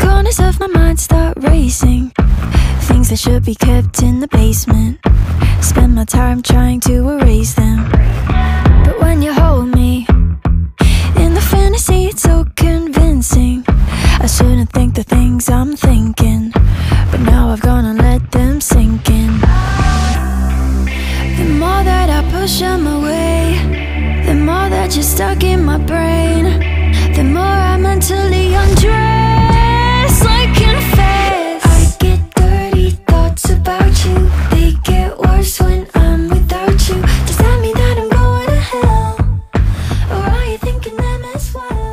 corners of my mind start racing. Things that should be kept in the basement. Spend my time trying to erase them. But when you hold me, in the fantasy, it's so convincing. I shouldn't think the things I'm thinking, but now I've gone and let them sink in. The more that I push them away, the more that you're stuck in my brain, the more I. why